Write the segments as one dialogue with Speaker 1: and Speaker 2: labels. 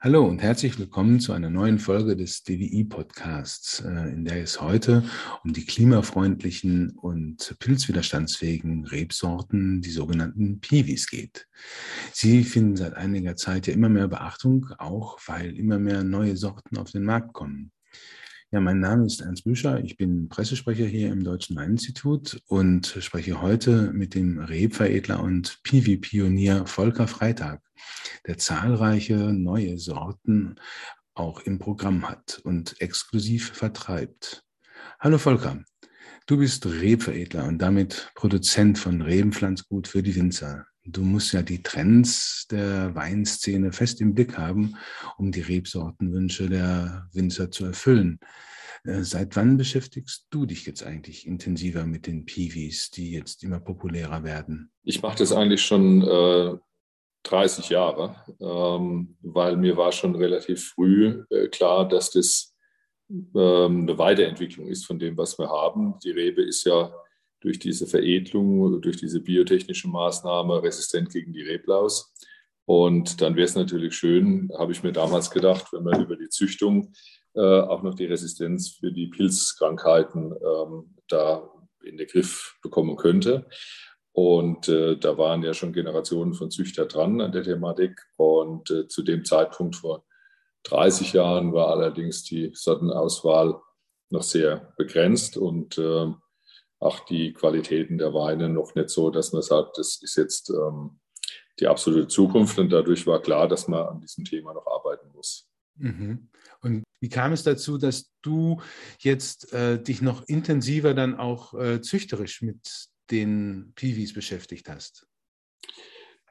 Speaker 1: Hallo und herzlich willkommen zu einer neuen Folge des DWI-Podcasts, äh, in der es heute um die klimafreundlichen und pilzwiderstandsfähigen Rebsorten, die sogenannten Piwis, geht. Sie finden seit einiger Zeit ja immer mehr Beachtung, auch weil immer mehr neue Sorten auf den Markt kommen. Ja, mein Name ist Ernst Büscher. Ich bin Pressesprecher hier im Deutschen Weininstitut und spreche heute mit dem Rebveredler und Piwi-Pionier Volker Freitag, der zahlreiche neue Sorten auch im Programm hat und exklusiv vertreibt. Hallo Volker, du bist Rebveredler und damit Produzent von Rebenpflanzgut für die Winzer. Du musst ja die Trends der Weinszene fest im Blick haben, um die Rebsortenwünsche der Winzer zu erfüllen. Äh, seit wann beschäftigst du dich jetzt eigentlich intensiver mit den Piwis, die jetzt immer populärer werden?
Speaker 2: Ich mache das eigentlich schon äh, 30 Jahre, ähm, weil mir war schon relativ früh äh, klar, dass das ähm, eine Weiterentwicklung ist von dem, was wir haben. Die Rebe ist ja durch diese Veredelung, durch diese biotechnische Maßnahme resistent gegen die Reblaus. Und dann wäre es natürlich schön, habe ich mir damals gedacht, wenn man über die Züchtung äh, auch noch die Resistenz für die Pilzkrankheiten ähm, da in den Griff bekommen könnte. Und äh, da waren ja schon Generationen von Züchter dran an der Thematik. Und äh, zu dem Zeitpunkt vor 30 Jahren war allerdings die Sortenauswahl noch sehr begrenzt und auch die Qualitäten der Weine noch nicht so, dass man sagt, das ist jetzt ähm, die absolute Zukunft. Und dadurch war klar, dass man an diesem Thema noch arbeiten muss.
Speaker 1: Mhm. Und wie kam es dazu, dass du jetzt äh, dich noch intensiver dann auch äh, züchterisch mit den Piwis beschäftigt hast?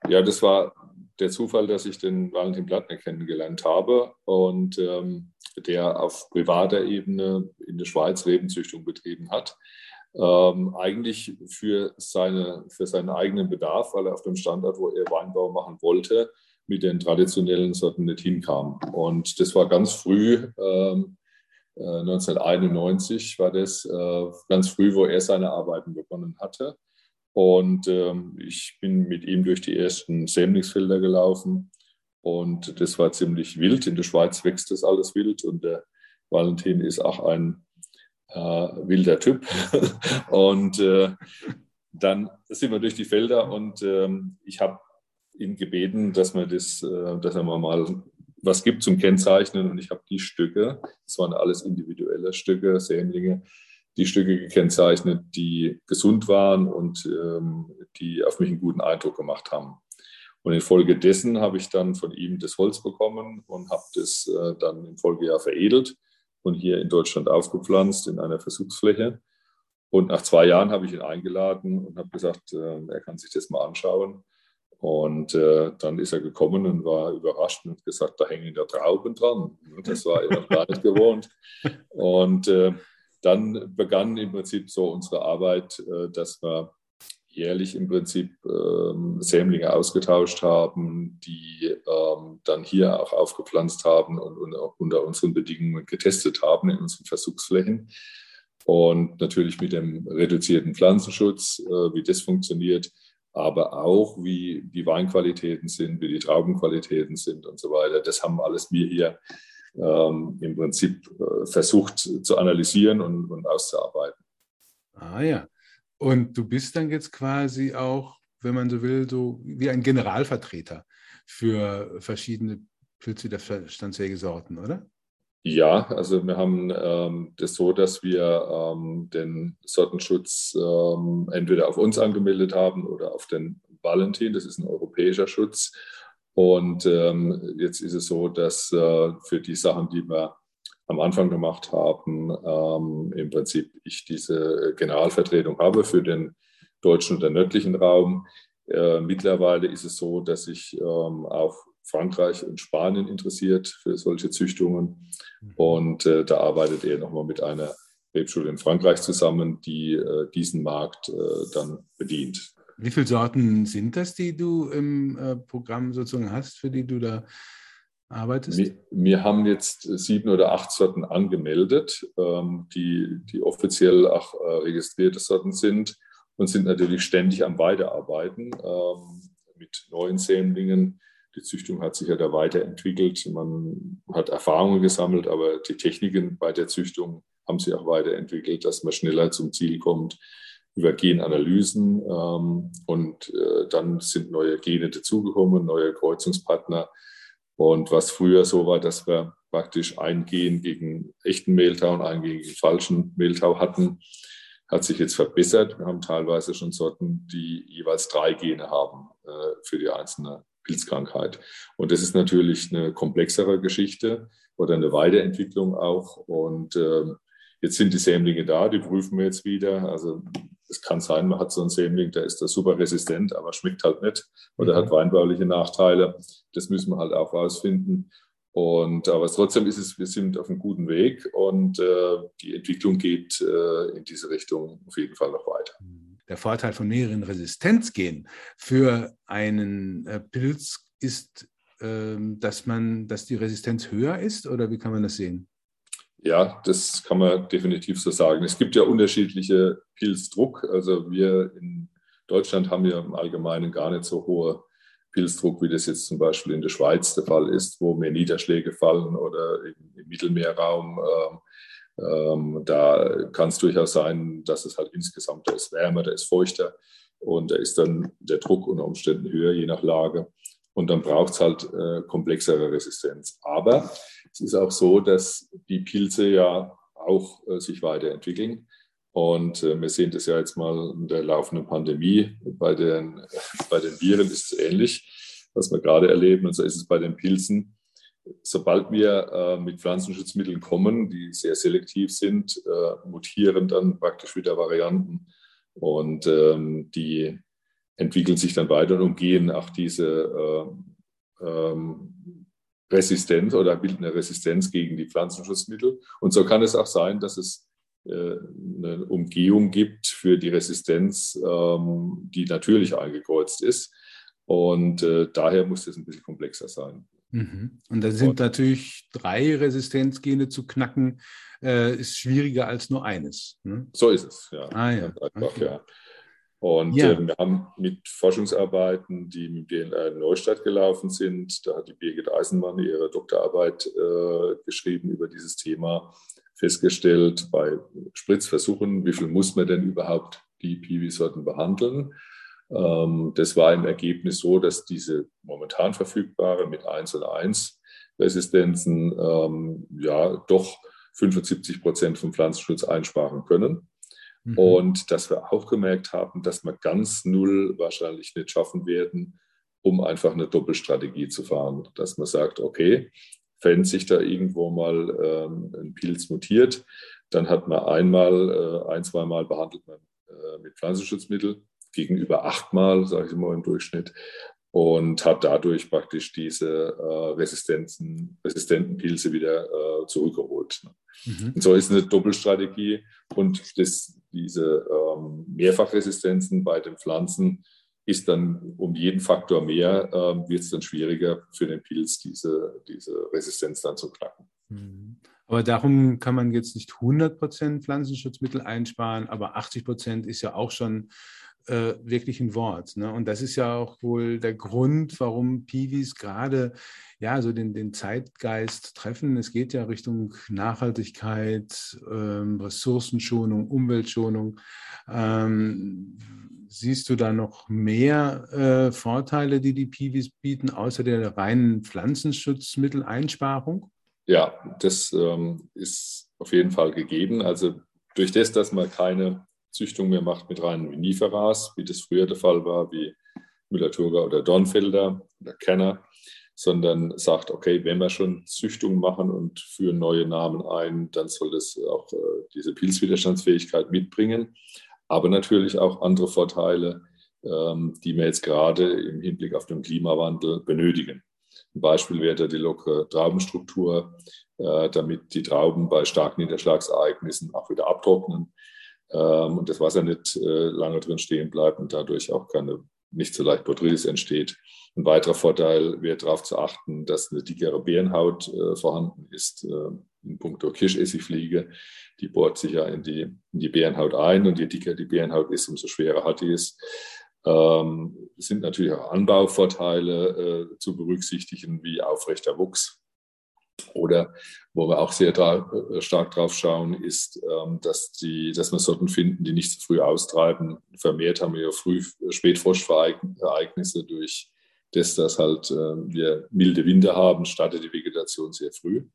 Speaker 2: Ja, das war der Zufall, dass ich den Valentin Plattner kennengelernt habe und ähm, der auf privater Ebene in der Schweiz Rebenzüchtung betrieben hat ähm, eigentlich für, seine, für seinen eigenen Bedarf, weil er auf dem Standort, wo er Weinbau machen wollte, mit den traditionellen Sorten nicht hinkam. Und das war ganz früh, ähm, äh, 1991 war das, äh, ganz früh, wo er seine Arbeiten begonnen hatte. Und ähm, ich bin mit ihm durch die ersten Sämlingsfelder gelaufen. Und das war ziemlich wild. In der Schweiz wächst das alles wild. Und der Valentin ist auch ein äh, wilder Typ. und äh, dann sind wir durch die Felder und ähm, ich habe ihn gebeten, dass, man das, äh, dass er mal was gibt zum Kennzeichnen und ich habe die Stücke, das waren alles individuelle Stücke, Sämlinge, die Stücke gekennzeichnet, die gesund waren und ähm, die auf mich einen guten Eindruck gemacht haben. Und infolgedessen habe ich dann von ihm das Holz bekommen und habe das äh, dann im Folgejahr veredelt und hier in Deutschland aufgepflanzt in einer Versuchsfläche. Und nach zwei Jahren habe ich ihn eingeladen und habe gesagt, äh, er kann sich das mal anschauen. Und äh, dann ist er gekommen und war überrascht und hat gesagt, da hängen ja Trauben dran. Das war er noch gar nicht gewohnt. Und äh, dann begann im Prinzip so unsere Arbeit, äh, dass wir jährlich im Prinzip ähm, Sämlinge ausgetauscht haben, die ähm, dann hier auch aufgepflanzt haben und, und unter unseren Bedingungen getestet haben in unseren Versuchsflächen. Und natürlich mit dem reduzierten Pflanzenschutz, äh, wie das funktioniert, aber auch wie die Weinqualitäten sind, wie die Traubenqualitäten sind und so weiter. Das haben alles wir hier ähm, im Prinzip äh, versucht zu analysieren und, und auszuarbeiten.
Speaker 1: Ah ja. Und du bist dann jetzt quasi auch, wenn man so will, so wie ein Generalvertreter für verschiedene pilzwiderstandsfähige Sorten, oder?
Speaker 2: Ja, also wir haben ähm, das so, dass wir ähm, den Sortenschutz ähm, entweder auf uns angemeldet haben oder auf den Valentin, das ist ein europäischer Schutz. Und ähm, jetzt ist es so, dass äh, für die Sachen, die wir am Anfang gemacht haben, ähm, im Prinzip ich diese Generalvertretung habe für den deutschen und den nördlichen Raum. Äh, mittlerweile ist es so, dass sich ähm, auch Frankreich und Spanien interessiert für solche Züchtungen. Mhm. Und äh, da arbeitet er nochmal mit einer Rebschule in Frankreich zusammen, die äh, diesen Markt äh, dann bedient.
Speaker 1: Wie viele Sorten sind das, die du im äh, Programm sozusagen hast, für die du da arbeitest?
Speaker 2: Wir, wir, haben jetzt sieben oder acht Sorten angemeldet, ähm, die, die offiziell auch äh, registrierte Sorten sind und sind natürlich ständig am Weiterarbeiten ähm, mit neuen Sämlingen. Die Züchtung hat sich ja da weiterentwickelt. Man hat Erfahrungen gesammelt, aber die Techniken bei der Züchtung haben sich auch weiterentwickelt, dass man schneller zum Ziel kommt über Genanalysen. Ähm, und äh, dann sind neue Gene dazugekommen, neue Kreuzungspartner. Und was früher so war, dass wir praktisch ein Gen gegen echten Mehltau und ein gegen falschen Mehltau hatten, hat sich jetzt verbessert. Wir haben teilweise schon Sorten, die jeweils drei Gene haben äh, für die einzelne Pilzkrankheit. Und das ist natürlich eine komplexere Geschichte oder eine Weiterentwicklung auch. Und äh, jetzt sind die Sämlinge da, die prüfen wir jetzt wieder. Also es kann sein, man hat so einen Sämling, der ist da super resistent, aber schmeckt halt nicht oder mhm. hat weinbauliche Nachteile. Das müssen wir halt auch rausfinden. Und aber trotzdem ist es, wir sind auf einem guten Weg und äh, die Entwicklung geht äh, in diese Richtung auf jeden Fall noch weiter.
Speaker 1: Der Vorteil von mehreren Resistenzgenen für einen äh, Pilz ist, ähm, dass man, dass die Resistenz höher ist oder wie kann man das sehen?
Speaker 2: Ja, das kann man definitiv so sagen. Es gibt ja unterschiedliche Pilzdruck. Also wir in Deutschland haben ja im Allgemeinen gar nicht so hohe Pilzdruck, wie das jetzt zum Beispiel in der Schweiz der Fall ist, wo mehr Niederschläge fallen oder im Mittelmeerraum. Ähm, ähm, da kann es durchaus sein, dass es halt insgesamt, da ist wärmer, da ist feuchter und da ist dann der Druck unter Umständen höher, je nach Lage. Und dann braucht es halt äh, komplexere Resistenz. Aber es ist auch so, dass die Pilze ja auch äh, sich weiterentwickeln. Und äh, wir sehen das ja jetzt mal in der laufenden Pandemie. Bei den, bei den Viren ist es ähnlich, was wir gerade erleben. Und so ist es bei den Pilzen. Sobald wir äh, mit Pflanzenschutzmitteln kommen, die sehr selektiv sind, äh, mutieren dann praktisch wieder Varianten. Und ähm, die entwickeln sich dann weiter und umgehen auch diese äh, ähm, Resistenz oder bilden eine Resistenz gegen die Pflanzenschutzmittel. Und so kann es auch sein, dass es äh, eine Umgehung gibt für die Resistenz, ähm, die natürlich eingekreuzt ist. Und äh, daher muss das ein bisschen komplexer sein.
Speaker 1: Mhm. Und da sind Und, natürlich drei Resistenzgene zu knacken, äh, ist schwieriger als nur eines.
Speaker 2: Ne? So ist es, ja. Ah, ja. Einfach, okay. ja. Und ja. äh, wir haben mit Forschungsarbeiten, die mit BNR in Neustadt gelaufen sind, da hat die Birgit Eisenmann ihre Doktorarbeit äh, geschrieben über dieses Thema, festgestellt bei Spritzversuchen, wie viel muss man denn überhaupt die Piwi-Sorten behandeln. Ähm, das war im Ergebnis so, dass diese momentan verfügbare mit 1 und 1 Resistenzen ähm, ja doch 75 Prozent vom Pflanzenschutz einsparen können. Mhm. Und dass wir auch gemerkt haben, dass wir ganz null wahrscheinlich nicht schaffen werden, um einfach eine Doppelstrategie zu fahren. Dass man sagt, okay, wenn sich da irgendwo mal ähm, ein Pilz mutiert, dann hat man einmal, äh, ein, zweimal behandelt man äh, mit Pflanzenschutzmittel gegenüber achtmal, sage ich mal im Durchschnitt, und hat dadurch praktisch diese äh, Resistenzen, resistenten Pilze wieder äh, zurückgeholt. Mhm. Und so ist eine Doppelstrategie und das, diese ähm, Mehrfachresistenzen bei den Pflanzen ist dann um jeden Faktor mehr, äh, wird es dann schwieriger für den Pilz, diese, diese Resistenz dann zu knacken.
Speaker 1: Mhm. Aber darum kann man jetzt nicht 100% Pflanzenschutzmittel einsparen, aber 80% ist ja auch schon äh, wirklich ein Wort. Ne? Und das ist ja auch wohl der Grund, warum Piwis gerade ja so den, den Zeitgeist treffen. Es geht ja Richtung Nachhaltigkeit, ähm, Ressourcenschonung, Umweltschonung. Ähm, siehst du da noch mehr äh, Vorteile, die die Piwis bieten, außer der reinen Pflanzenschutzmitteleinsparung?
Speaker 2: Ja, das ähm, ist auf jeden Fall gegeben. Also durch das, dass man keine Züchtung mehr macht mit reinen Viniferas, wie das früher der Fall war, wie Müller-Thurgau oder Dornfelder oder Kenner, sondern sagt, okay, wenn wir schon Züchtung machen und führen neue Namen ein, dann soll das auch äh, diese Pilzwiderstandsfähigkeit mitbringen aber natürlich auch andere Vorteile, ähm, die wir jetzt gerade im Hinblick auf den Klimawandel benötigen. Ein Beispiel wäre die lockere Traubenstruktur, äh, damit die Trauben bei starken Niederschlagsereignissen auch wieder abtrocknen ähm, und das Wasser nicht äh, lange drin stehen bleibt und dadurch auch keine nicht so leicht Botrytis entsteht. Ein weiterer Vorteil wäre darauf zu achten, dass eine dickere Beerenhaut äh, vorhanden ist in puncto Kirschessigfliege. Die bohrt sich ja in die, in die Bärenhaut ein und je dicker die Bärenhaut ist, umso schwerer hat die es. Ähm, es sind natürlich auch Anbauvorteile äh, zu berücksichtigen, wie aufrechter Wuchs. Oder wo wir auch sehr äh, stark drauf schauen, ist, ähm, dass, die, dass wir Sorten finden, die nicht zu früh austreiben. Vermehrt haben wir ja früh Spätfrostereignisse durch das, dass halt äh, wir milde Winter haben, startet die Vegetation sehr früh.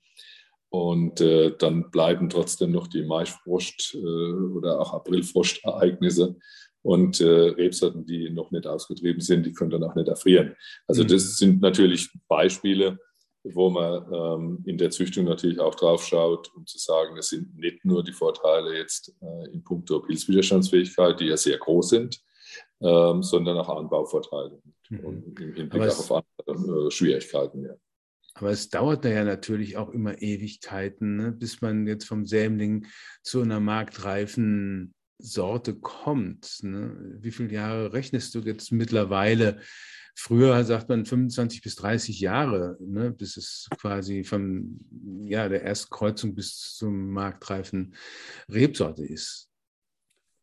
Speaker 2: Und äh, dann bleiben trotzdem noch die Maifrost- äh, oder auch Aprilfrostereignisse. Und äh, Rebsorten, die noch nicht ausgetrieben sind, die können dann auch nicht erfrieren. Also mhm. das sind natürlich Beispiele, wo man ähm, in der Züchtung natürlich auch drauf schaut, um zu sagen, es sind nicht nur die Vorteile jetzt äh, in puncto Pilzwiderstandsfähigkeit, die ja sehr groß sind, ähm, sondern auch Anbauvorteile mhm. und im Hinblick auch auf andere äh, Schwierigkeiten. Ja.
Speaker 1: Aber es dauert da ja natürlich auch immer Ewigkeiten, ne, bis man jetzt vom Sämling zu einer marktreifen Sorte kommt. Ne? Wie viele Jahre rechnest du jetzt mittlerweile? Früher sagt man 25 bis 30 Jahre, ne, bis es quasi von ja, der ersten Kreuzung bis zum marktreifen Rebsorte ist.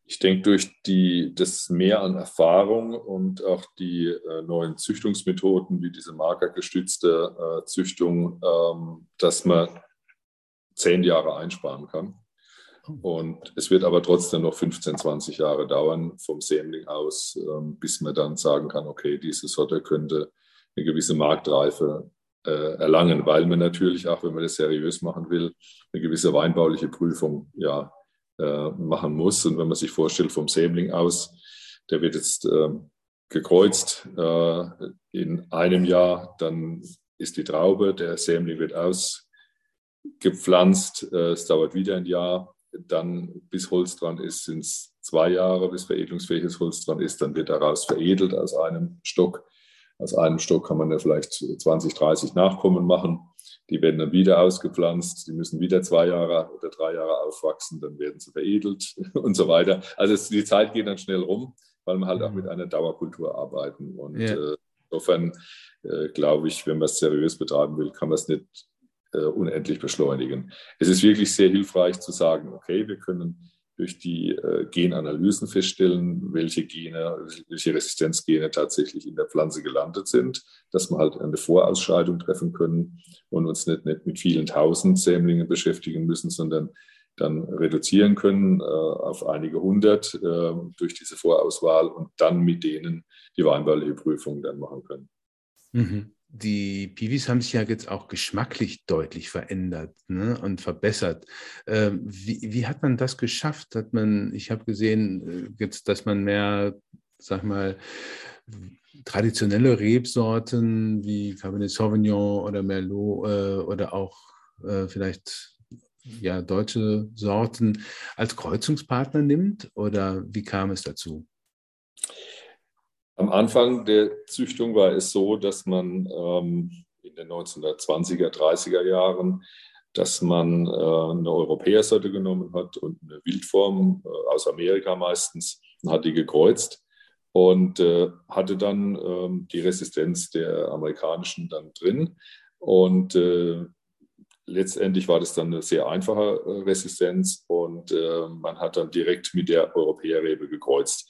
Speaker 2: Ich denke, durch die, das Mehr an Erfahrung und auch die äh, neuen Züchtungsmethoden, wie diese markergestützte äh, Züchtung, ähm, dass man zehn Jahre einsparen kann. Und es wird aber trotzdem noch 15, 20 Jahre dauern vom Sämling aus, ähm, bis man dann sagen kann, okay, diese Sorte könnte eine gewisse Marktreife äh, erlangen, weil man natürlich auch, wenn man das seriös machen will, eine gewisse weinbauliche Prüfung ja äh, machen muss. Und wenn man sich vorstellt, vom Sämling aus, der wird jetzt äh, gekreuzt äh, in einem Jahr, dann ist die Traube, der Sämling wird ausgepflanzt, es dauert wieder ein Jahr, dann bis Holz dran ist, sind es zwei Jahre, bis veredelungsfähiges Holz dran ist, dann wird daraus veredelt aus einem Stock. Aus einem Stock kann man ja vielleicht 20, 30 Nachkommen machen. Die werden dann wieder ausgepflanzt, die müssen wieder zwei Jahre oder drei Jahre aufwachsen, dann werden sie veredelt und so weiter. Also die Zeit geht dann schnell rum, weil wir halt auch mit einer Dauerkultur arbeiten. Und ja. äh, insofern äh, glaube ich, wenn man es seriös betreiben will, kann man es nicht äh, unendlich beschleunigen. Es ist wirklich sehr hilfreich zu sagen, okay, wir können durch die äh, Genanalysen feststellen, welche Gene, welche Resistenzgene tatsächlich in der Pflanze gelandet sind, dass wir halt eine Vorausscheidung treffen können und uns nicht, nicht mit vielen tausend Sämlingen beschäftigen müssen, sondern dann reduzieren können äh, auf einige hundert äh, durch diese Vorauswahl und dann mit denen die weinbauliche Prüfung dann machen können.
Speaker 1: Mhm die Piwis haben sich ja jetzt auch geschmacklich deutlich verändert ne, und verbessert. Ähm, wie, wie, hat man das geschafft? Hat man, ich habe gesehen, äh, jetzt, dass man mehr, sag mal, traditionelle Rebsorten wie Cabernet Sauvignon oder Merlot äh, oder auch äh, vielleicht ja, deutsche Sorten als Kreuzungspartner nimmt? Oder wie kam es dazu?
Speaker 2: Am Anfang der Züchtung war es so, dass man ähm, in den 1920er, 30er Jahren, dass man äh, eine Europäersorte genommen hat und eine Wildform äh, aus Amerika meistens hat die gekreuzt und äh, hatte dann ähm, die Resistenz der amerikanischen dann drin. Und äh, letztendlich war das dann eine sehr einfache äh, Resistenz und äh, man hat dann direkt mit der Europäerrebe gekreuzt.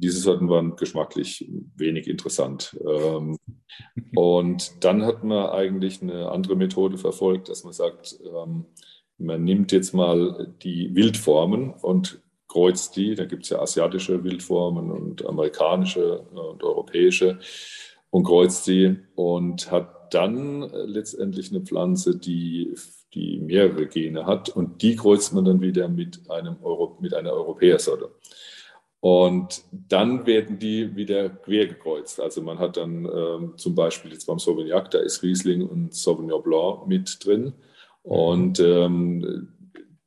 Speaker 2: Diese Sorten waren geschmacklich wenig interessant. Ähm, und dann hat man eigentlich eine andere Methode verfolgt, dass man sagt, ähm, man nimmt jetzt mal die Wildformen und kreuzt die. Da gibt es ja asiatische Wildformen und amerikanische und europäische und kreuzt die und hat dann letztendlich eine Pflanze, die, die mehrere Gene hat und die kreuzt man dann wieder mit, einem Euro, mit einer Europäersorte. Und dann werden die wieder quer gekreuzt. Also man hat dann ähm, zum Beispiel jetzt beim Sauvignac, da ist Riesling und Sauvignon Blanc mit drin. Und ähm,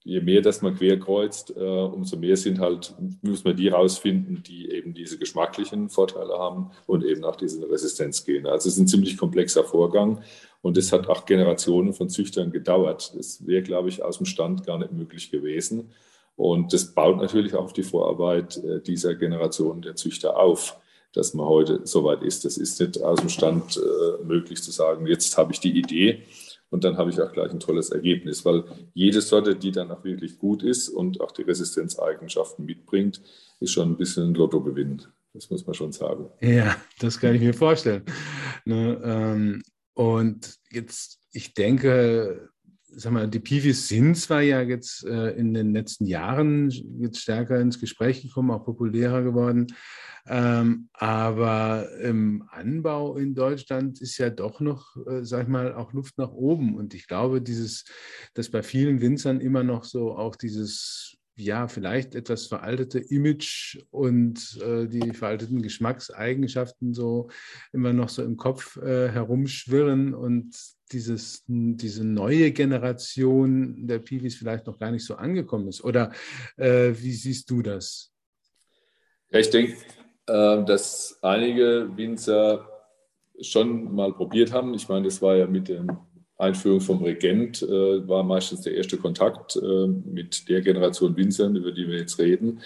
Speaker 2: je mehr das man quer kreuzt, äh, umso mehr sind halt, muss man die rausfinden, die eben diese geschmacklichen Vorteile haben und eben auch diese Resistenzgene. Also es ist ein ziemlich komplexer Vorgang und es hat acht Generationen von Züchtern gedauert. Das wäre, glaube ich, aus dem Stand gar nicht möglich gewesen. Und das baut natürlich auch auf die Vorarbeit äh, dieser Generation der Züchter auf, dass man heute so weit ist. Das ist nicht aus dem Stand äh, möglich zu sagen, jetzt habe ich die Idee und dann habe ich auch gleich ein tolles Ergebnis, weil jede Sorte, die dann auch wirklich gut ist und auch die Resistenzeigenschaften mitbringt, ist schon ein bisschen ein Lottogewinn. Das muss man schon sagen.
Speaker 1: Ja, das kann ich mir vorstellen. Ne, ähm, und jetzt, ich denke, sag mal, die Pivis sind zwar ja jetzt äh, in den letzten Jahren jetzt stärker ins Gespräch gekommen, auch populärer geworden, ähm, aber im Anbau in Deutschland ist ja doch noch, äh, sag ich mal, auch Luft nach oben. Und ich glaube, dieses, dass bei vielen Winzern immer noch so auch dieses ja, vielleicht etwas veraltete Image und äh, die veralteten Geschmackseigenschaften so immer noch so im Kopf äh, herumschwirren und dieses, diese neue Generation der Piwis vielleicht noch gar nicht so angekommen ist. Oder äh, wie siehst du das?
Speaker 2: Ja, ich denke, äh, dass einige Winzer schon mal probiert haben. Ich meine, das war ja mit dem Einführung vom Regent äh, war meistens der erste Kontakt äh, mit der Generation Winzern, über die wir jetzt reden.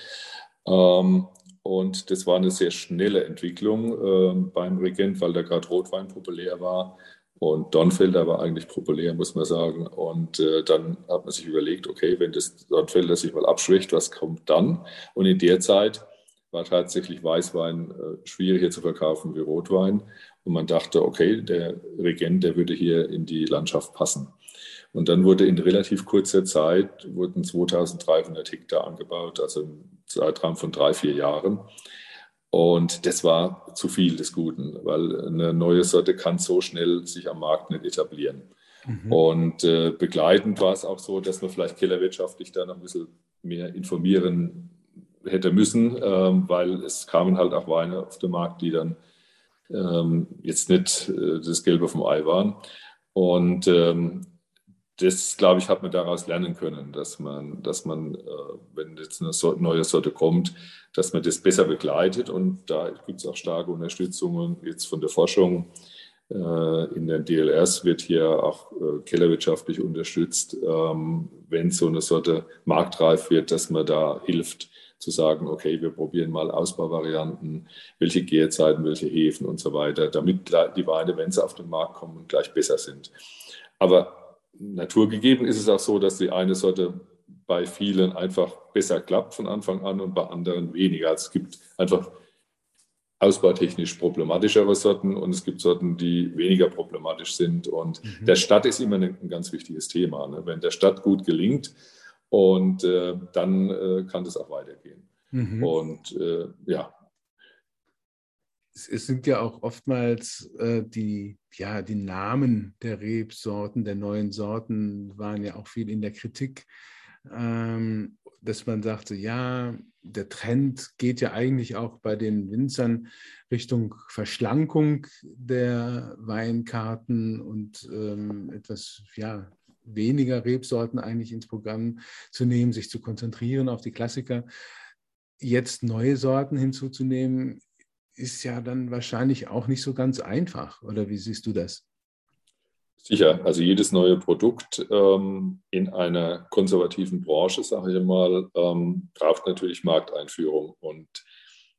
Speaker 2: Ähm, und das war eine sehr schnelle Entwicklung äh, beim Regent, weil da gerade Rotwein populär war. Und Donfelder war eigentlich populär, muss man sagen. Und äh, dann hat man sich überlegt, okay, wenn das Donfelder sich mal abschwächt, was kommt dann? Und in der Zeit war tatsächlich Weißwein äh, schwieriger zu verkaufen wie Rotwein. Und man dachte, okay, der Regent, der würde hier in die Landschaft passen. Und dann wurde in relativ kurzer Zeit wurden 2300 Hektar angebaut, also im Zeitraum von drei, vier Jahren. Und das war zu viel des Guten, weil eine neue Sorte kann so schnell sich am Markt nicht etablieren. Mhm. Und äh, begleitend war es auch so, dass man vielleicht kellerwirtschaftlich da noch ein bisschen mehr informieren hätte müssen, ähm, weil es kamen halt auch Weine auf den Markt, die dann ähm, jetzt nicht äh, das Gelbe vom Ei waren. Und ähm, das, glaube ich, hat man daraus lernen können, dass man, dass man, äh, wenn jetzt eine neue Sorte kommt, dass man das besser begleitet. Und da gibt es auch starke Unterstützungen jetzt von der Forschung. Äh, in den DLRs wird hier auch kellerwirtschaftlich unterstützt, wenn so eine Sorte marktreif wird, dass man da hilft, zu sagen, okay, wir probieren mal Ausbauvarianten, welche Gärzeiten, welche Hefen und so weiter, damit die Weine, wenn sie auf den Markt kommen, gleich besser sind. Aber naturgegeben ist es auch so, dass die eine Sorte bei vielen einfach besser klappt von Anfang an und bei anderen weniger. Also es gibt einfach ausbautechnisch problematischere Sorten und es gibt Sorten, die weniger problematisch sind. Und mhm. der Stadt ist immer ein, ganz wichtiges Thema. Ne? Wenn der Stadt gut gelingt, und äh, dann äh, kann das auch weitergehen. Mhm. Und äh, ja.
Speaker 1: Es, sind ja auch oftmals äh, die, ja, die Namen der Rebsorten, der neuen Sorten waren ja auch viel in der Kritik. Ähm, dass man sagte, ja, der Trend geht ja eigentlich auch bei den Winzern Richtung Verschlankung der Weinkarten und ähm, etwas ja, weniger Rebsorten eigentlich ins Programm zu nehmen, sich zu konzentrieren auf die Klassiker. Jetzt neue Sorten hinzuzunehmen, ist ja dann wahrscheinlich auch nicht so ganz einfach. Oder wie siehst du das?
Speaker 2: Sicher, also jedes neue Produkt ähm, in einer konservativen Branche, sage ich mal, ähm, braucht natürlich Markteinführung. Und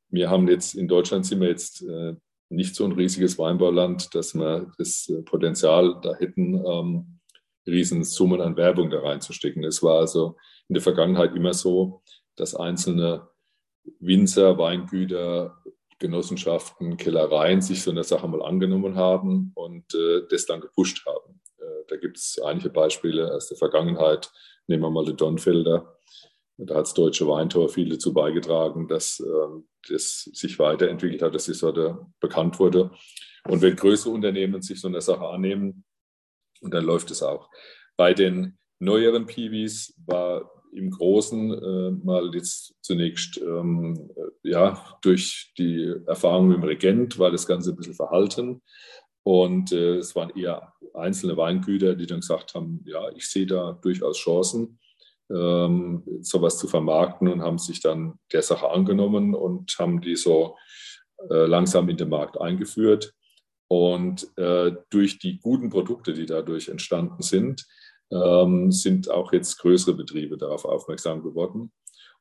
Speaker 2: wir haben jetzt in Deutschland sind wir jetzt äh, nicht so ein riesiges Weinbauland, dass wir das Potenzial da hätten, ähm, Riesensummen an Werbung da reinzustecken. Es war also in der Vergangenheit immer so, dass einzelne Winzer, Weingüter, Genossenschaften, Kellereien sich so eine Sache mal angenommen haben und äh, das dann gepusht haben. Äh, da gibt es einige Beispiele aus der Vergangenheit. Nehmen wir mal den Donfelder. Da hat das Deutsche Weintor viel dazu beigetragen, dass äh, das sich weiterentwickelt hat, dass die Sorte bekannt wurde. Und wenn größere Unternehmen sich so eine Sache annehmen, und dann läuft es auch. Bei den neueren Piwis war im Großen äh, mal jetzt zunächst ähm, äh, ja, durch die Erfahrung mit dem Regent war das Ganze ein bisschen verhalten. Und äh, es waren eher einzelne Weingüter, die dann gesagt haben, ja, ich sehe da durchaus Chancen, ähm, sowas zu vermarkten und haben sich dann der Sache angenommen und haben die so äh, langsam in den Markt eingeführt. Und äh, durch die guten Produkte, die dadurch entstanden sind, ähm, sind auch jetzt größere Betriebe darauf aufmerksam geworden.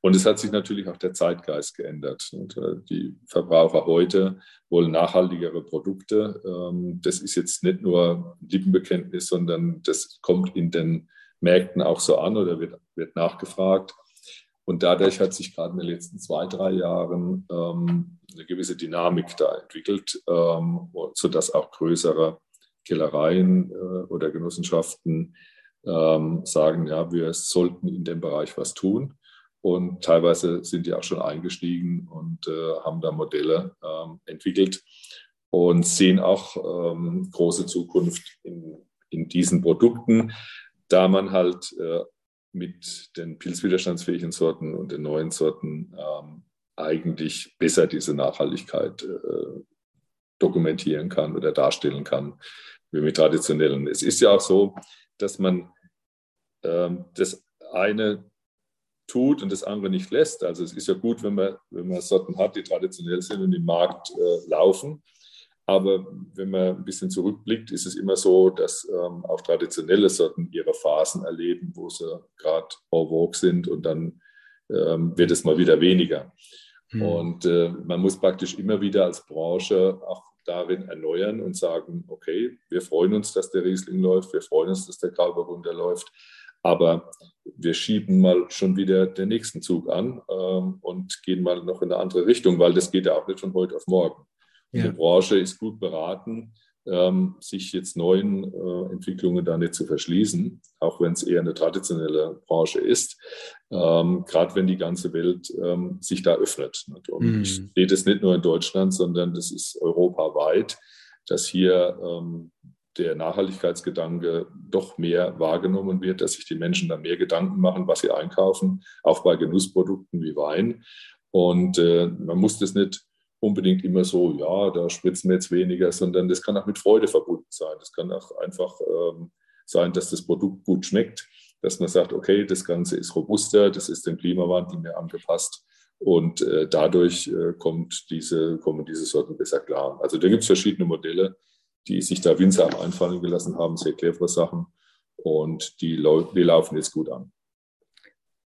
Speaker 2: Und es hat sich natürlich auch der Zeitgeist geändert. Und, äh, die Verbraucher heute wollen nachhaltigere Produkte. Ähm, das ist jetzt nicht nur Lippenbekenntnis, sondern das kommt in den Märkten auch so an oder wird, wird nachgefragt. Und dadurch hat sich gerade in den letzten zwei, drei Jahren ähm, eine gewisse Dynamik da entwickelt, ähm, sodass auch größere Kellereien äh, oder Genossenschaften ähm, sagen, ja, wir sollten in dem Bereich was tun. Und teilweise sind die auch schon eingestiegen und äh, haben da Modelle ähm, entwickelt und sehen auch ähm, große Zukunft in, in diesen Produkten, da man halt äh, mit den pilzwiderstandsfähigen Sorten und den neuen Sorten ähm, eigentlich besser diese Nachhaltigkeit äh, dokumentieren kann oder darstellen kann wie mit traditionellen. Es ist ja auch so, dass man ähm, das eine tut und das andere nicht lässt. Also es ist ja gut, wenn man, wenn man Sorten hat, die traditionell sind und im Markt äh, laufen. Aber wenn man ein bisschen zurückblickt, ist es immer so, dass ähm, auch traditionelle Sorten ihre Phasen erleben, wo sie gerade en vogue sind und dann ähm, wird es mal wieder weniger. Mhm. Und äh, man muss praktisch immer wieder als Branche auch darin erneuern und sagen, okay, wir freuen uns, dass der Riesling läuft, wir freuen uns, dass der Grauburgunder läuft, aber wir schieben mal schon wieder den nächsten Zug an ähm, und gehen mal noch in eine andere Richtung, weil das geht ja auch nicht von heute auf morgen. Ja. Die Branche ist gut beraten, ähm, sich jetzt neuen äh, Entwicklungen da nicht zu verschließen, auch wenn es eher eine traditionelle Branche ist, ähm, gerade wenn die ganze Welt ähm, sich da öffnet. Und mhm. ich sehe das nicht nur in Deutschland, sondern das ist europaweit, dass hier der Nachhaltigkeitsgedanke doch mehr wahrgenommen wird, dass sich die Menschen da mehr Gedanken machen, was sie einkaufen, auch bei Genussprodukten wie Wein. Und äh, man muss das nicht unbedingt immer so, ja, da spritzen wir jetzt weniger, sondern das kann auch mit Freude verbunden sein. Das kann auch einfach ähm, sein, dass das Produkt gut schmeckt, dass man sagt, okay, das Ganze ist robuster, das ist dem Klimawandel mehr angepasst und äh, dadurch äh, kommt diese, kommen diese Sorten besser klar. Also da gibt es verschiedene Modelle die sich da Winzer einfallen gelassen haben, sehr clevere Sachen. Und die, die laufen jetzt gut an.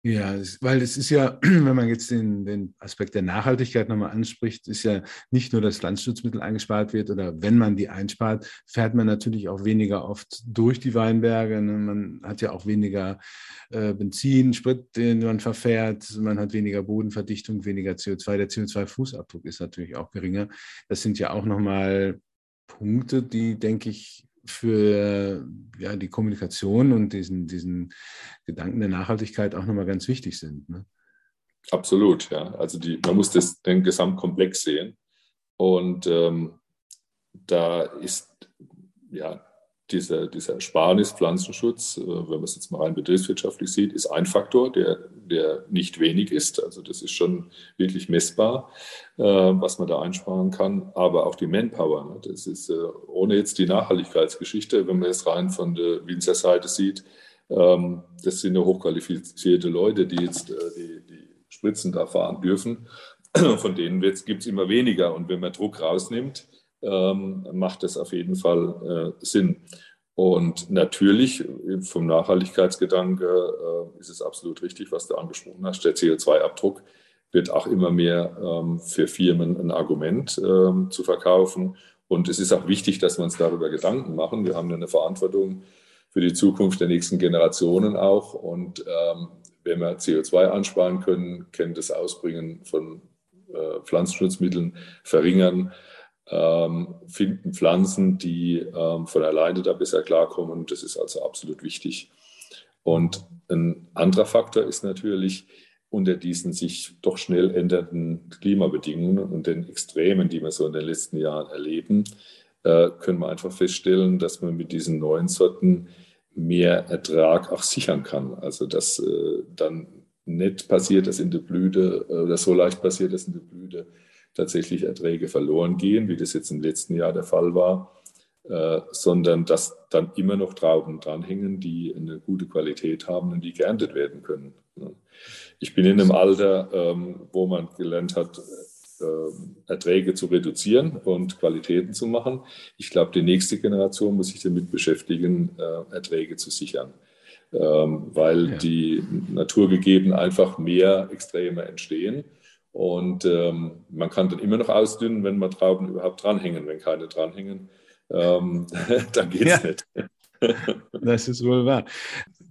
Speaker 1: Ja, weil es ist ja, wenn man jetzt den, den Aspekt der Nachhaltigkeit nochmal anspricht, ist ja nicht nur, dass Pflanzenschutzmittel eingespart wird oder wenn man die einspart, fährt man natürlich auch weniger oft durch die Weinberge. Ne? Man hat ja auch weniger äh, Benzin, Sprit, den man verfährt. Man hat weniger Bodenverdichtung, weniger CO2. Der CO2-Fußabdruck ist natürlich auch geringer. Das sind ja auch nochmal Punkte, die, denke ich, für ja, die Kommunikation und diesen, diesen Gedanken der Nachhaltigkeit auch nochmal ganz wichtig sind. Ne?
Speaker 2: Absolut, ja. Also die, man muss das, den Gesamtkomplex sehen. Und ähm, da ist ja dieser, dieser Ersparnis, Pflanzenschutz, äh, wenn man es jetzt mal rein betriebswirtschaftlich sieht, ist ein Faktor, der, der nicht wenig ist. Also das ist schon wirklich messbar, äh, was man da einsparen kann. Aber auch die Manpower, ne? das ist äh, ohne jetzt die Nachhaltigkeitsgeschichte, wenn man es rein von der Winzer Seite sieht, ähm, das sind ja hochqualifizierte Leute, die jetzt die, die Spritzen da fahren dürfen. Von denen gibt es immer weniger. Und wenn man Druck rausnimmt, ähm, macht das auf jeden Fall äh, Sinn. Und natürlich vom Nachhaltigkeitsgedanke äh, ist es absolut richtig, was du angesprochen hast. Der CO2-Abdruck wird auch immer mehr ähm, für Firmen ein Argument ähm, zu verkaufen. Und es ist auch wichtig, dass wir uns darüber Gedanken machen. Wir haben eine Verantwortung für die Zukunft der nächsten Generationen auch. Und ähm, wenn wir CO2 ansparen können, können das Ausbringen von äh, Pflanzenschutzmitteln verringern ähm, finden Pflanzen, die ähm, von alleine da besser klarkommen. Das ist also absolut wichtig. Und ein anderer Faktor ist natürlich, unter diesen sich doch schnell ändernden Klimabedingungen und den Extremen, die wir so in den letzten Jahren erleben, äh, können wir einfach feststellen, dass man mit diesen neuen Sorten mehr Ertrag auch sichern kann. Also dass äh, dann nicht passiert, dass in der Blüte, äh, oder so leicht passiert, dass in der Blüte tatsächlich Erträge verloren gehen, wie das jetzt im letzten Jahr der Fall war, äh, sondern dass dann immer noch Trauben dranhängen, die eine gute Qualität haben und die geerntet werden können. Ich bin in einem Alter, ähm, wo man gelernt hat, äh, Erträge zu reduzieren und Qualitäten zu machen. Ich glaube, die nächste Generation muss sich damit beschäftigen, äh, Erträge zu sichern, ähm, weil ja. die naturgegeben einfach mehr Extreme entstehen. Und ähm, man kann dann immer noch ausdünnen, wenn man Trauben überhaupt dranhängen. Wenn keine dranhängen, ähm, dann geht es ja. nicht.
Speaker 1: das ist wohl wahr.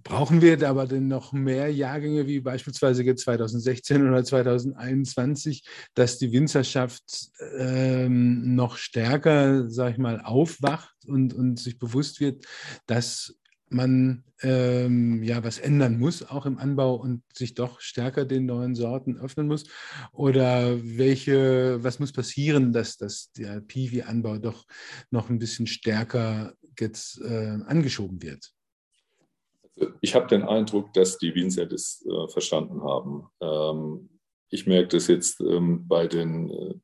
Speaker 1: Brauchen wir aber denn noch mehr Jahrgänge wie beispielsweise 2016 oder 2021, dass die Winzerschaft ähm, noch stärker, sag ich mal, aufwacht und, und sich bewusst wird, dass man ähm, ja was ändern muss, auch im Anbau und sich doch stärker den neuen Sorten öffnen muss? Oder welche, was muss passieren, dass, dass der Piwi-Anbau doch noch ein bisschen stärker jetzt äh, angeschoben wird?
Speaker 2: Ich habe den Eindruck, dass die Winzer das äh, verstanden haben. Ähm, ich merke das jetzt ähm, bei den äh,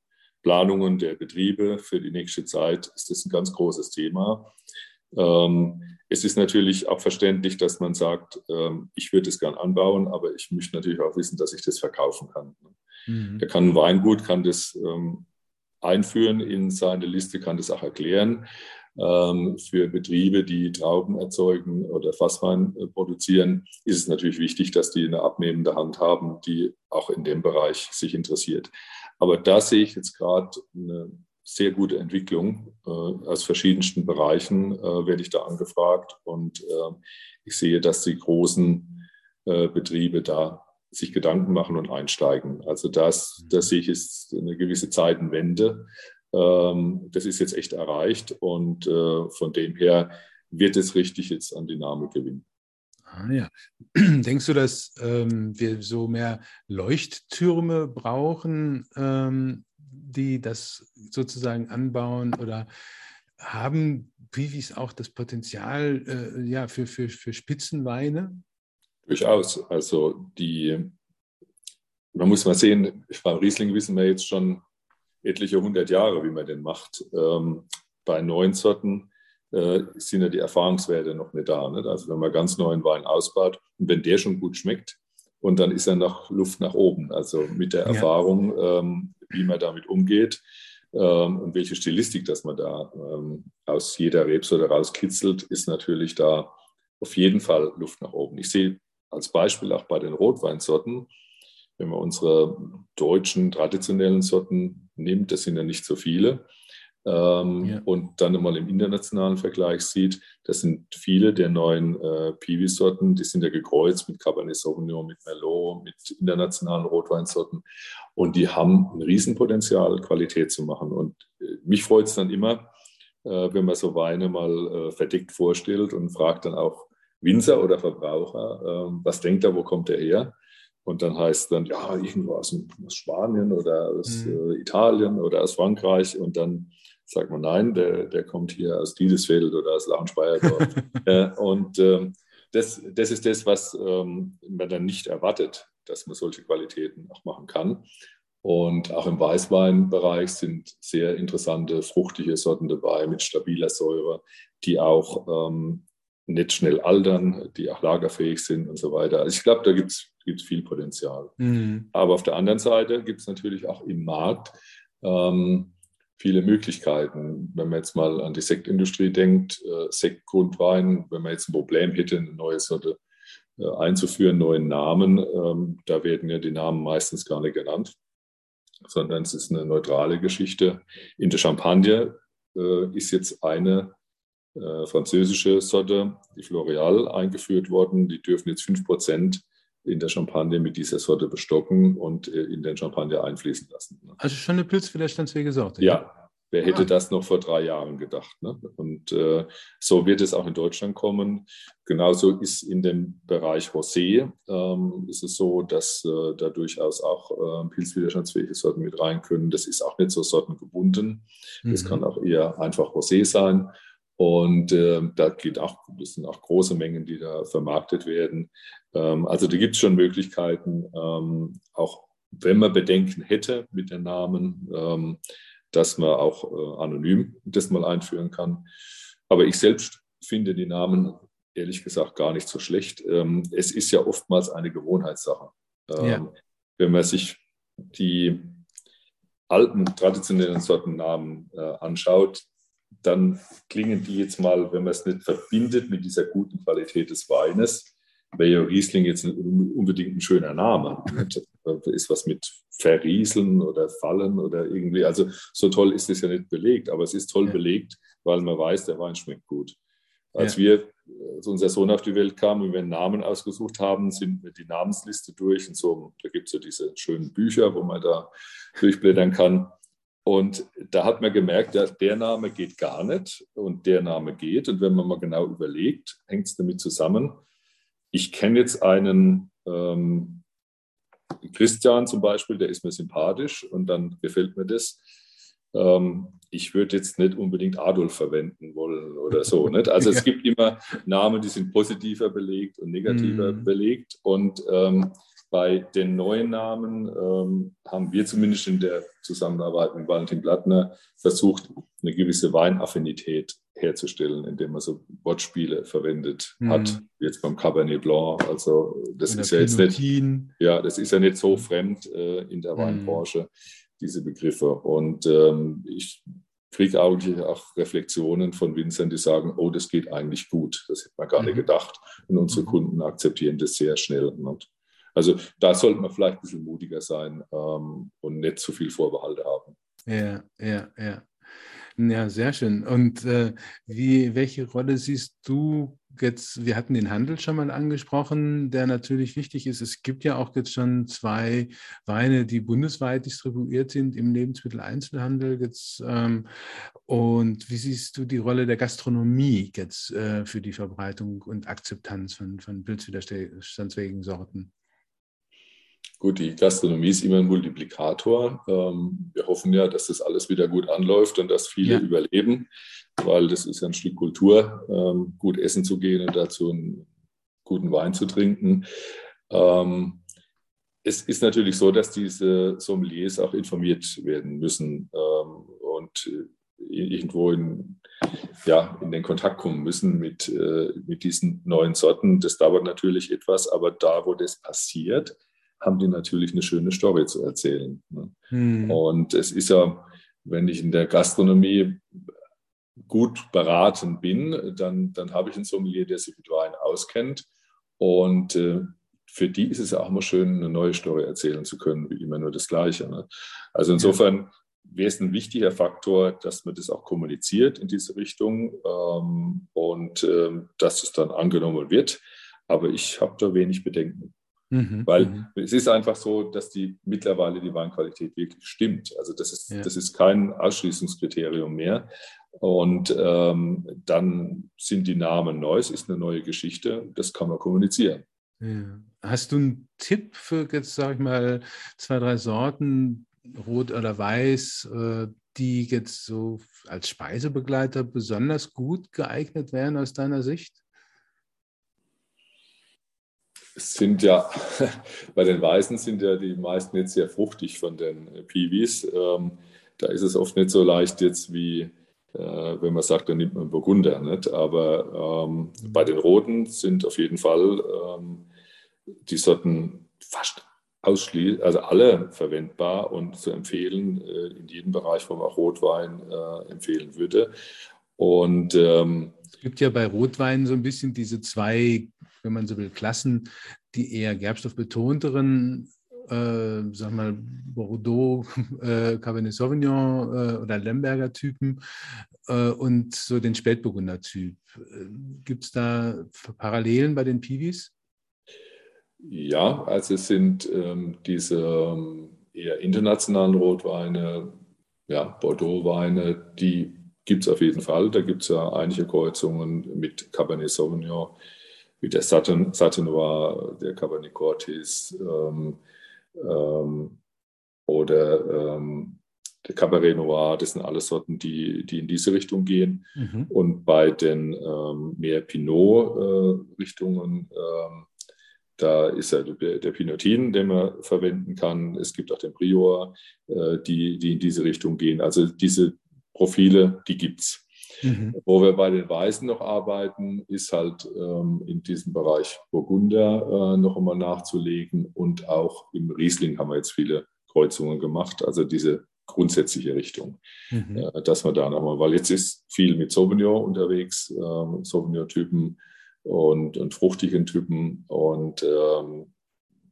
Speaker 2: Planungen der Betriebe für die nächste Zeit, ist das ein ganz großes Thema. Ähm, es ist natürlich auch verständlich, dass man sagt, ähm, ich würde es gern anbauen, aber ich möchte natürlich auch wissen, dass ich das verkaufen kann. Mhm. Der kann ein Weingut, kann das ähm, einführen in seine Liste, kann das auch erklären. Ähm, für Betriebe, die Trauben erzeugen oder Fasswein äh, produzieren, ist es natürlich wichtig, dass die eine abnehmende Hand haben, die auch in dem Bereich sich interessiert. Aber da sehe ich jetzt gerade eine sehr gute Entwicklung äh, aus verschiedensten Bereichen, äh, werde ich da angefragt. Und äh, ich sehe, dass die großen äh, Betriebe da sich Gedanken machen und einsteigen. Also das, das sehe ich ist eine gewisse Zeitenwende. Ähm, das ist jetzt echt erreicht und äh, von dem her wird es richtig jetzt an Dynamik gewinnen.
Speaker 1: Ah, ja. Denkst du, dass ähm, wir so mehr Leuchttürme brauchen, ähm, die das sozusagen anbauen oder haben Piwis auch das Potenzial äh, ja, für, für, für Spitzenweine?
Speaker 2: Durchaus. Also die, man muss mal sehen, beim Riesling wissen wir jetzt schon etliche hundert Jahre, wie man den macht. Ähm, bei neuen Sorten äh, sind ja die Erfahrungswerte noch nicht da. Nicht? Also wenn man ganz neuen Wein ausbaut und wenn der schon gut schmeckt, und dann ist ja noch Luft nach oben. Also mit der ja. Erfahrung, ähm, wie man damit umgeht ähm, und welche Stilistik, dass man da ähm, aus jeder Rebsorte rauskitzelt, ist natürlich da auf jeden Fall Luft nach oben. Ich sehe als Beispiel auch bei den Rotweinsorten, wenn man unsere deutschen traditionellen Sorten nimmt, das sind ja nicht so viele, ähm, ja. und dann mal im internationalen Vergleich sieht, das sind viele der neuen äh, Piwi-Sorten, die sind ja gekreuzt mit Cabernet Sauvignon, mit Merlot, mit internationalen Rotweinsorten und die haben ein Riesenpotenzial, Qualität zu machen. Und äh, mich freut es dann immer, äh, wenn man so Weine mal äh, verdeckt vorstellt und fragt dann auch Winzer oder Verbraucher, ähm, was denkt er, wo kommt er her? Und dann heißt dann, ja, irgendwo aus, aus Spanien oder aus mhm. äh, Italien oder aus Frankreich. Und dann sagt man, nein, der, der kommt hier aus Diedesfeld oder aus Lauenspeyerdorf. äh, und ähm, das, das ist das, was ähm, man dann nicht erwartet, dass man solche Qualitäten auch machen kann. Und auch im Weißweinbereich sind sehr interessante, fruchtige Sorten dabei mit stabiler Säure, die auch ähm, nicht schnell altern, die auch lagerfähig sind und so weiter. Also ich glaube, da gibt es viel Potenzial. Mhm. Aber auf der anderen Seite gibt es natürlich auch im Markt ähm, viele Möglichkeiten. Wenn man jetzt mal an die Sektindustrie denkt, äh, Sektgrundwein, wenn man jetzt ein Problem hätte, eine neue Sorte äh, einzuführen, neuen Namen, ähm, da werden ja die Namen meistens gar nicht genannt, sondern es ist eine neutrale Geschichte. In der Champagne äh, ist jetzt eine äh, französische Sorte, die Floreal, eingeführt worden. Die dürfen jetzt 5% in der Champagne mit dieser Sorte bestocken und äh, in den Champagner einfließen lassen.
Speaker 1: Ne? Also schon eine pilzwiderstandsfähige Sorte.
Speaker 2: Ja, wer hätte ah. das noch vor drei Jahren gedacht? Ne? Und äh, so wird es auch in Deutschland kommen. Genauso ist in dem Bereich Rosé ähm, ist es so, dass äh, da durchaus auch äh, pilzwiderstandsfähige Sorten mit rein können. Das ist auch nicht so sortengebunden. Es mhm. kann auch eher einfach Rosé sein. Und äh, da geht auch, das sind auch große Mengen, die da vermarktet werden. Ähm, also da gibt es schon Möglichkeiten, ähm, auch wenn man Bedenken hätte mit den Namen, ähm, dass man auch äh, anonym das mal einführen kann. Aber ich selbst finde die Namen ehrlich gesagt gar nicht so schlecht. Ähm, es ist ja oftmals eine Gewohnheitssache. Ähm, ja. Wenn man sich die alten traditionellen Sortennamen äh, anschaut, dann klingen die jetzt mal, wenn man es nicht verbindet mit dieser guten Qualität des Weines, wäre ja Riesling jetzt unbedingt ein schöner Name. Da ist was mit Verrieseln oder Fallen oder irgendwie. Also so toll ist es ja nicht belegt, aber es ist toll ja. belegt, weil man weiß, der Wein schmeckt gut. Als ja. wir, als unser Sohn auf die Welt kam und wir einen Namen ausgesucht haben, sind wir die Namensliste durch und so, da gibt es ja diese schönen Bücher, wo man da durchblättern kann. Und da hat man gemerkt, ja, der Name geht gar nicht und der Name geht. Und wenn man mal genau überlegt, hängt es damit zusammen. Ich kenne jetzt einen ähm, Christian zum Beispiel, der ist mir sympathisch und dann gefällt mir das. Ähm, ich würde jetzt nicht unbedingt Adolf verwenden wollen oder so. Nicht? Also es gibt immer Namen, die sind positiver belegt und negativer mm. belegt. Und ähm, bei den neuen Namen ähm, haben wir zumindest in der Zusammenarbeit mit Valentin Blattner versucht, eine gewisse Weinaffinität herzustellen, indem man so Wortspiele verwendet mhm. hat, wie jetzt beim Cabernet Blanc. Also das ist ja jetzt nicht, ja, das ist ja nicht so fremd äh, in der mhm. Weinbranche, diese Begriffe. Und ähm, ich kriege eigentlich auch Reflexionen von Winzern, die sagen, oh, das geht eigentlich gut. Das hätte man gar mhm. nicht gedacht. Und unsere mhm. Kunden akzeptieren das sehr schnell. Und also da sollte man vielleicht ein bisschen mutiger sein ähm, und nicht zu viel Vorbehalte haben.
Speaker 1: Ja, ja, ja. Ja, sehr schön. Und äh, wie, welche Rolle siehst du jetzt? Wir hatten den Handel schon mal angesprochen, der natürlich wichtig ist. Es gibt ja auch jetzt schon zwei Weine, die bundesweit distribuiert sind im Lebensmitteleinzelhandel. Jetzt, ähm, und wie siehst du die Rolle der Gastronomie jetzt äh, für die Verbreitung und Akzeptanz von, von pilzwiderstandsfähigen Sorten?
Speaker 2: Gut, die Gastronomie ist immer ein Multiplikator. Ähm, wir hoffen ja, dass das alles wieder gut anläuft und dass viele ja. überleben, weil das ist ja ein Stück Kultur, ähm, gut essen zu gehen und dazu einen guten Wein zu trinken. Ähm, es ist natürlich so, dass diese Sommeliers auch informiert werden müssen und äh, irgendwo in, ja, in den Kontakt kommen müssen mit, äh, mit diesen neuen Sorten. Das dauert natürlich etwas, aber da, wo das passiert, haben die natürlich eine schöne Story zu erzählen. Ne? Hm. Und es ist ja, wenn ich in der Gastronomie gut beraten bin, dann, dann habe ich einen Sommelier, der sich mit Wein auskennt. Und äh, für die ist es ja auch immer schön, eine neue Story erzählen zu können, wie immer nur das Gleiche. Ne? Also insofern wäre es ein wichtiger Faktor, dass man das auch kommuniziert in diese Richtung ähm, und äh, dass es dann angenommen wird. Aber ich habe da wenig Bedenken. Mhm, Weil mhm. es ist einfach so, dass die mittlerweile die Weinqualität wirklich stimmt. Also das ist, ja. das ist kein Ausschließungskriterium mehr. Und ähm, dann sind die Namen neu, es ist eine neue Geschichte, das kann man kommunizieren.
Speaker 1: Ja. Hast du einen Tipp für jetzt, sage ich mal, zwei, drei Sorten, rot oder weiß, äh, die jetzt so als Speisebegleiter besonders gut geeignet wären aus deiner Sicht?
Speaker 2: Sind ja, bei den Weißen sind ja die meisten jetzt sehr fruchtig von den Piwis. Ähm, da ist es oft nicht so leicht jetzt wie, äh, wenn man sagt, dann nimmt man Burgunder. Nicht? Aber ähm, bei den Roten sind auf jeden Fall ähm, die Sorten fast ausschließlich, also alle verwendbar und zu empfehlen äh, in jedem Bereich, wo man auch Rotwein äh, empfehlen würde. Und ähm,
Speaker 1: gibt ja bei Rotweinen so ein bisschen diese zwei wenn man so will, Klassen, die eher gerbstoffbetonteren, äh, sag mal, Bordeaux, äh, Cabernet Sauvignon äh, oder Lemberger Typen äh, und so den Spätburgunder-Typ. Äh, Gibt es da Parallelen bei den Piwis?
Speaker 2: Ja, also es sind ähm, diese ähm, eher internationalen Rotweine, ja, Bordeaux-Weine, die gibt es auf jeden Fall. Da gibt es ja einige Kreuzungen mit Cabernet Sauvignon wie der Saturn, Saturnoir, der Cabernet Cortis ähm, ähm, oder ähm, der Cabaret Noir, das sind alles Sorten, die, die in diese Richtung gehen. Mhm. Und bei den ähm, mehr Pinot-Richtungen, äh, ähm, da ist ja der, der, Pinotin, den man verwenden kann. Es gibt auch den Prior, äh, die, die in diese Richtung gehen. Also diese Profile, die gibt es. Mhm. Wo wir bei den Weißen noch arbeiten, ist halt ähm, in diesem Bereich Burgunder äh, noch einmal nachzulegen und auch im Riesling haben wir jetzt viele Kreuzungen gemacht, also diese grundsätzliche Richtung, mhm. äh, dass man da nochmal, weil jetzt ist viel mit Sauvignon unterwegs, äh, Sauvignon-Typen und, und fruchtigen Typen und ähm,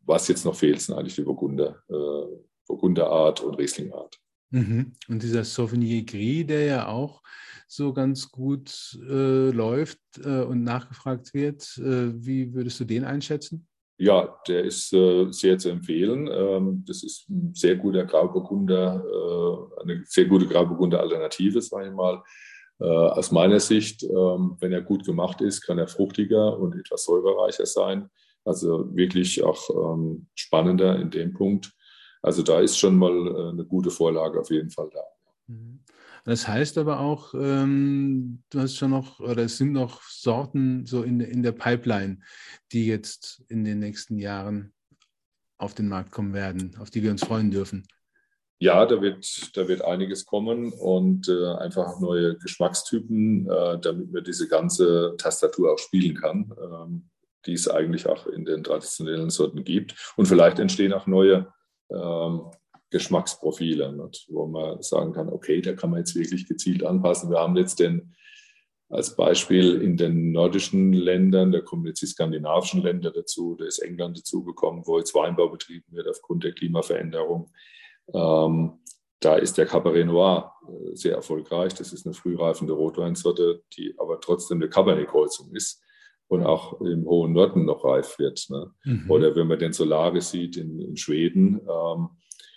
Speaker 2: was jetzt noch fehlt, sind eigentlich die Burgunder, äh, Burgunderart und Rieslingart.
Speaker 1: Mhm. Und dieser Sauvignon Gris, der ja auch so ganz gut äh, läuft äh, und nachgefragt wird. Äh, wie würdest du den einschätzen?
Speaker 2: Ja, der ist äh, sehr zu empfehlen. Ähm, das ist ein sehr guter Grauburgunder, äh, eine sehr gute Grauburgunder Alternative, sage ich mal. Äh, aus meiner Sicht, ähm, wenn er gut gemacht ist, kann er fruchtiger und etwas säurereicher sein. Also wirklich auch ähm, spannender in dem Punkt. Also da ist schon mal äh, eine gute Vorlage auf jeden Fall da.
Speaker 1: Mhm. Das heißt aber auch, ähm, du hast schon noch, oder es sind noch Sorten so in, in der Pipeline, die jetzt in den nächsten Jahren auf den Markt kommen werden, auf die wir uns freuen dürfen.
Speaker 2: Ja, da wird, da wird einiges kommen und äh, einfach neue Geschmackstypen, äh, damit man diese ganze Tastatur auch spielen kann, ähm, die es eigentlich auch in den traditionellen Sorten gibt. Und vielleicht entstehen auch neue ähm, Geschmacksprofile, nicht? wo man sagen kann, okay, da kann man jetzt wirklich gezielt anpassen. Wir haben jetzt den als Beispiel in den nordischen Ländern, da kommen jetzt die skandinavischen Länder dazu, da ist England dazugekommen, wo jetzt Weinbau betrieben wird aufgrund der Klimaveränderung. Ähm, da ist der Cabernet Noir äh, sehr erfolgreich. Das ist eine frühreifende Rotweinsorte, die aber trotzdem eine Cabernet-Kreuzung ist und auch im hohen Norden noch reif wird. Ne? Mhm. Oder wenn man den Solaris sieht in, in Schweden, ähm,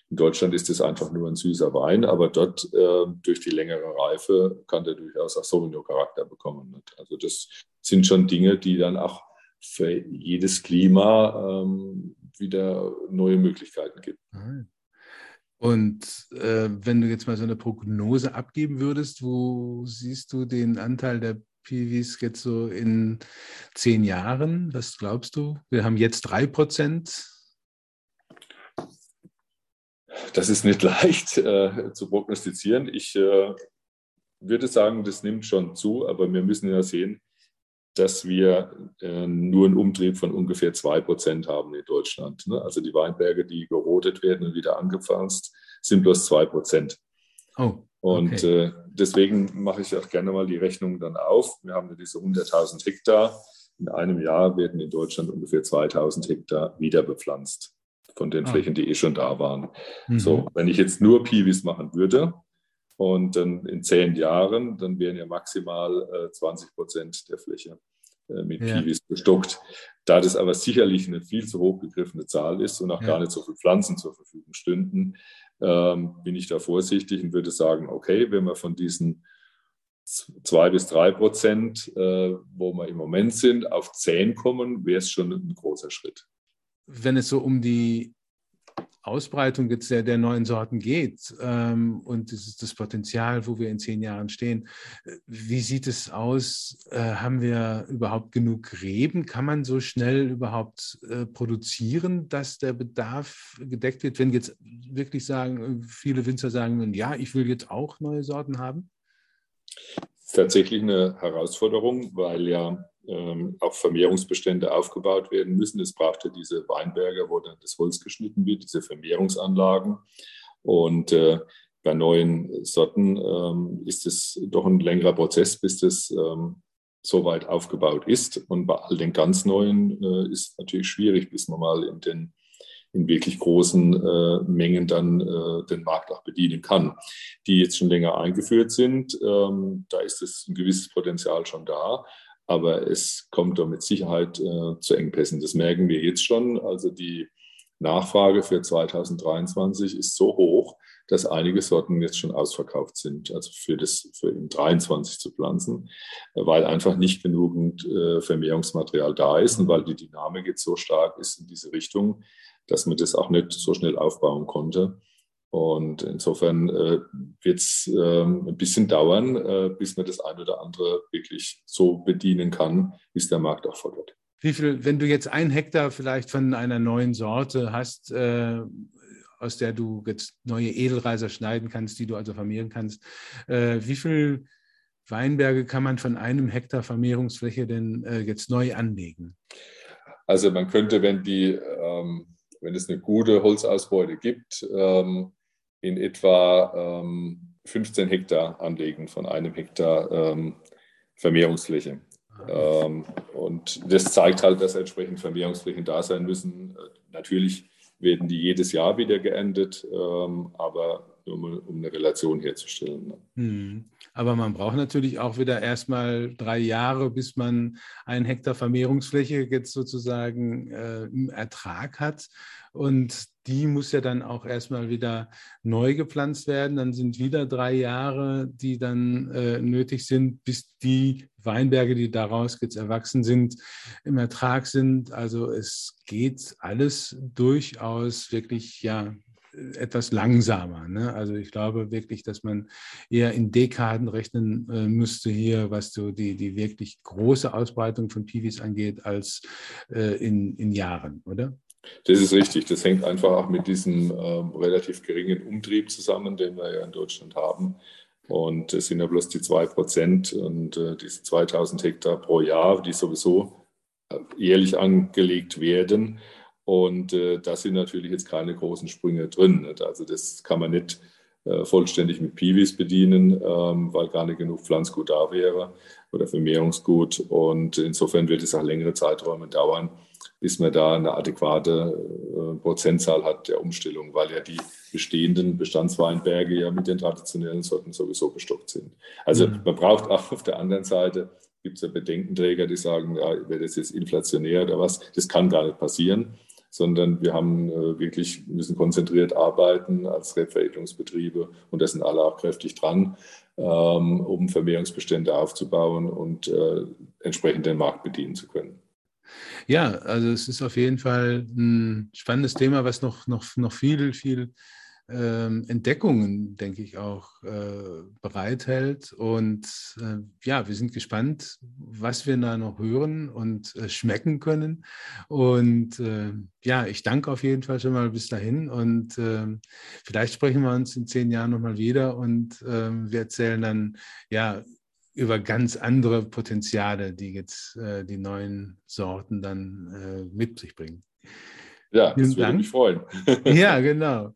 Speaker 2: in Deutschland ist es einfach nur ein süßer Wein, aber dort äh, durch die längere Reife kann der durchaus auch Sauvignon-Charakter bekommen. Nicht? Also das sind schon Dinge, die dann auch für jedes Klima ähm, wieder neue Möglichkeiten gibt.
Speaker 1: Und äh, wenn du jetzt mal so eine Prognose abgeben würdest, wo siehst du den Anteil der PVs jetzt so in zehn Jahren? Was glaubst du? Wir haben jetzt drei Prozent.
Speaker 2: Das ist nicht leicht äh, zu prognostizieren. Ich äh, würde sagen, das nimmt schon zu, aber wir müssen ja sehen, dass wir äh, nur einen Umtrieb von ungefähr zwei Prozent haben in Deutschland. Ne? Also die Weinberge, die gerodet werden und wieder angepflanzt, sind bloß zwei Prozent. Oh. Und okay. äh, deswegen mache ich auch gerne mal die Rechnung dann auf. Wir haben ja diese 100.000 Hektar. In einem Jahr werden in Deutschland ungefähr 2.000 Hektar wieder bepflanzt von den ah. Flächen, die eh schon da waren. Mhm. So, wenn ich jetzt nur Piwis machen würde und dann in zehn Jahren, dann wären ja maximal äh, 20 Prozent der Fläche äh, mit ja. Piwis bestockt. Da das aber sicherlich eine viel zu hoch gegriffene Zahl ist und auch ja. gar nicht so viele Pflanzen zur Verfügung stünden, ähm, bin ich da vorsichtig und würde sagen, okay, wenn wir von diesen zwei bis drei Prozent, äh, wo wir im Moment sind, auf zehn kommen, wäre es schon ein großer Schritt.
Speaker 1: Wenn es so um die Ausbreitung jetzt der, der neuen Sorten geht ähm, und das ist das Potenzial, wo wir in zehn Jahren stehen. Wie sieht es aus? Äh, haben wir überhaupt genug Reben? Kann man so schnell überhaupt äh, produzieren, dass der Bedarf gedeckt wird? Wenn jetzt wirklich sagen, viele Winzer sagen, ja, ich will jetzt auch neue Sorten haben?
Speaker 2: Tatsächlich eine Herausforderung, weil ja ähm, auch Vermehrungsbestände aufgebaut werden müssen. Es braucht ja diese Weinberge, wo dann das Holz geschnitten wird, diese Vermehrungsanlagen. Und äh, bei neuen Sorten ähm, ist es doch ein längerer Prozess, bis das ähm, so weit aufgebaut ist. Und bei all den ganz neuen äh, ist es natürlich schwierig, bis man mal in den in wirklich großen äh, Mengen dann äh, den Markt auch bedienen kann. Die jetzt schon länger eingeführt sind, ähm, da ist es ein gewisses Potenzial schon da aber es kommt doch mit Sicherheit äh, zu Engpässen. Das merken wir jetzt schon. Also die Nachfrage für 2023 ist so hoch, dass einige Sorten jetzt schon ausverkauft sind, also für das für im 23 zu pflanzen, weil einfach nicht genügend äh, Vermehrungsmaterial da ist und weil die Dynamik jetzt so stark ist in diese Richtung, dass man das auch nicht so schnell aufbauen konnte. Und insofern äh, wird es äh, ein bisschen dauern, äh, bis man das eine oder andere wirklich so bedienen kann, wie es der Markt auch fordert.
Speaker 1: Wie viel, wenn du jetzt ein Hektar vielleicht von einer neuen Sorte hast, äh, aus der du jetzt neue Edelreiser schneiden kannst, die du also vermehren kannst, äh, wie viel Weinberge kann man von einem Hektar Vermehrungsfläche denn äh, jetzt neu anlegen?
Speaker 2: Also man könnte, wenn die ähm, wenn es eine gute Holzausbeute gibt, ähm, in etwa ähm, 15 Hektar anlegen von einem Hektar ähm, Vermehrungsfläche. Ähm, und das zeigt halt, dass entsprechend Vermehrungsflächen da sein müssen. Natürlich werden die jedes Jahr wieder geerntet, ähm, aber um, um eine Relation herzustellen.
Speaker 1: Hm. Aber man braucht natürlich auch wieder erstmal drei Jahre, bis man einen Hektar Vermehrungsfläche jetzt sozusagen äh, im Ertrag hat. Und die muss ja dann auch erstmal wieder neu gepflanzt werden. Dann sind wieder drei Jahre, die dann äh, nötig sind, bis die Weinberge, die daraus jetzt erwachsen sind, im Ertrag sind. Also es geht alles durchaus wirklich ja etwas langsamer. Ne? Also ich glaube wirklich, dass man eher in Dekaden rechnen äh, müsste hier, was so die, die wirklich große Ausbreitung von Piwis angeht, als äh, in, in Jahren, oder?
Speaker 2: Das ist richtig. Das hängt einfach auch mit diesem äh, relativ geringen Umtrieb zusammen, den wir ja in Deutschland haben. Und es sind ja bloß die 2 Prozent und äh, diese 2000 Hektar pro Jahr, die sowieso äh, jährlich angelegt werden. Und äh, da sind natürlich jetzt keine großen Sprünge drin. Nicht? Also das kann man nicht äh, vollständig mit Piwis bedienen, ähm, weil gar nicht genug Pflanzgut da wäre oder Vermehrungsgut. Und insofern wird es auch längere Zeiträume dauern, bis man da eine adäquate äh, Prozentzahl hat der Umstellung, weil ja die bestehenden Bestandsweinberge ja mit den traditionellen Sorten sowieso bestockt sind. Also mhm. man braucht auch auf der anderen Seite, gibt es ja Bedenkenträger, die sagen, ja, wäre das jetzt inflationär oder was, das kann gar nicht passieren sondern wir haben äh, wirklich, müssen konzentriert arbeiten als Rebveredelungsbetriebe und da sind alle auch kräftig dran, ähm, um Vermehrungsbestände aufzubauen und äh, entsprechend den Markt bedienen zu können.
Speaker 1: Ja, also es ist auf jeden Fall ein spannendes Thema, was noch, noch, noch viel, viel ähm, Entdeckungen, denke ich, auch äh, bereithält. Und äh, ja, wir sind gespannt, was wir da noch hören und äh, schmecken können. Und äh, ja, ich danke auf jeden Fall schon mal bis dahin. Und ähm, vielleicht sprechen wir uns in zehn Jahren nochmal wieder und ähm, wir erzählen dann, ja, über ganz andere Potenziale, die jetzt äh, die neuen Sorten dann äh, mit sich bringen.
Speaker 2: Ja, das würde mich freuen.
Speaker 1: ja, genau.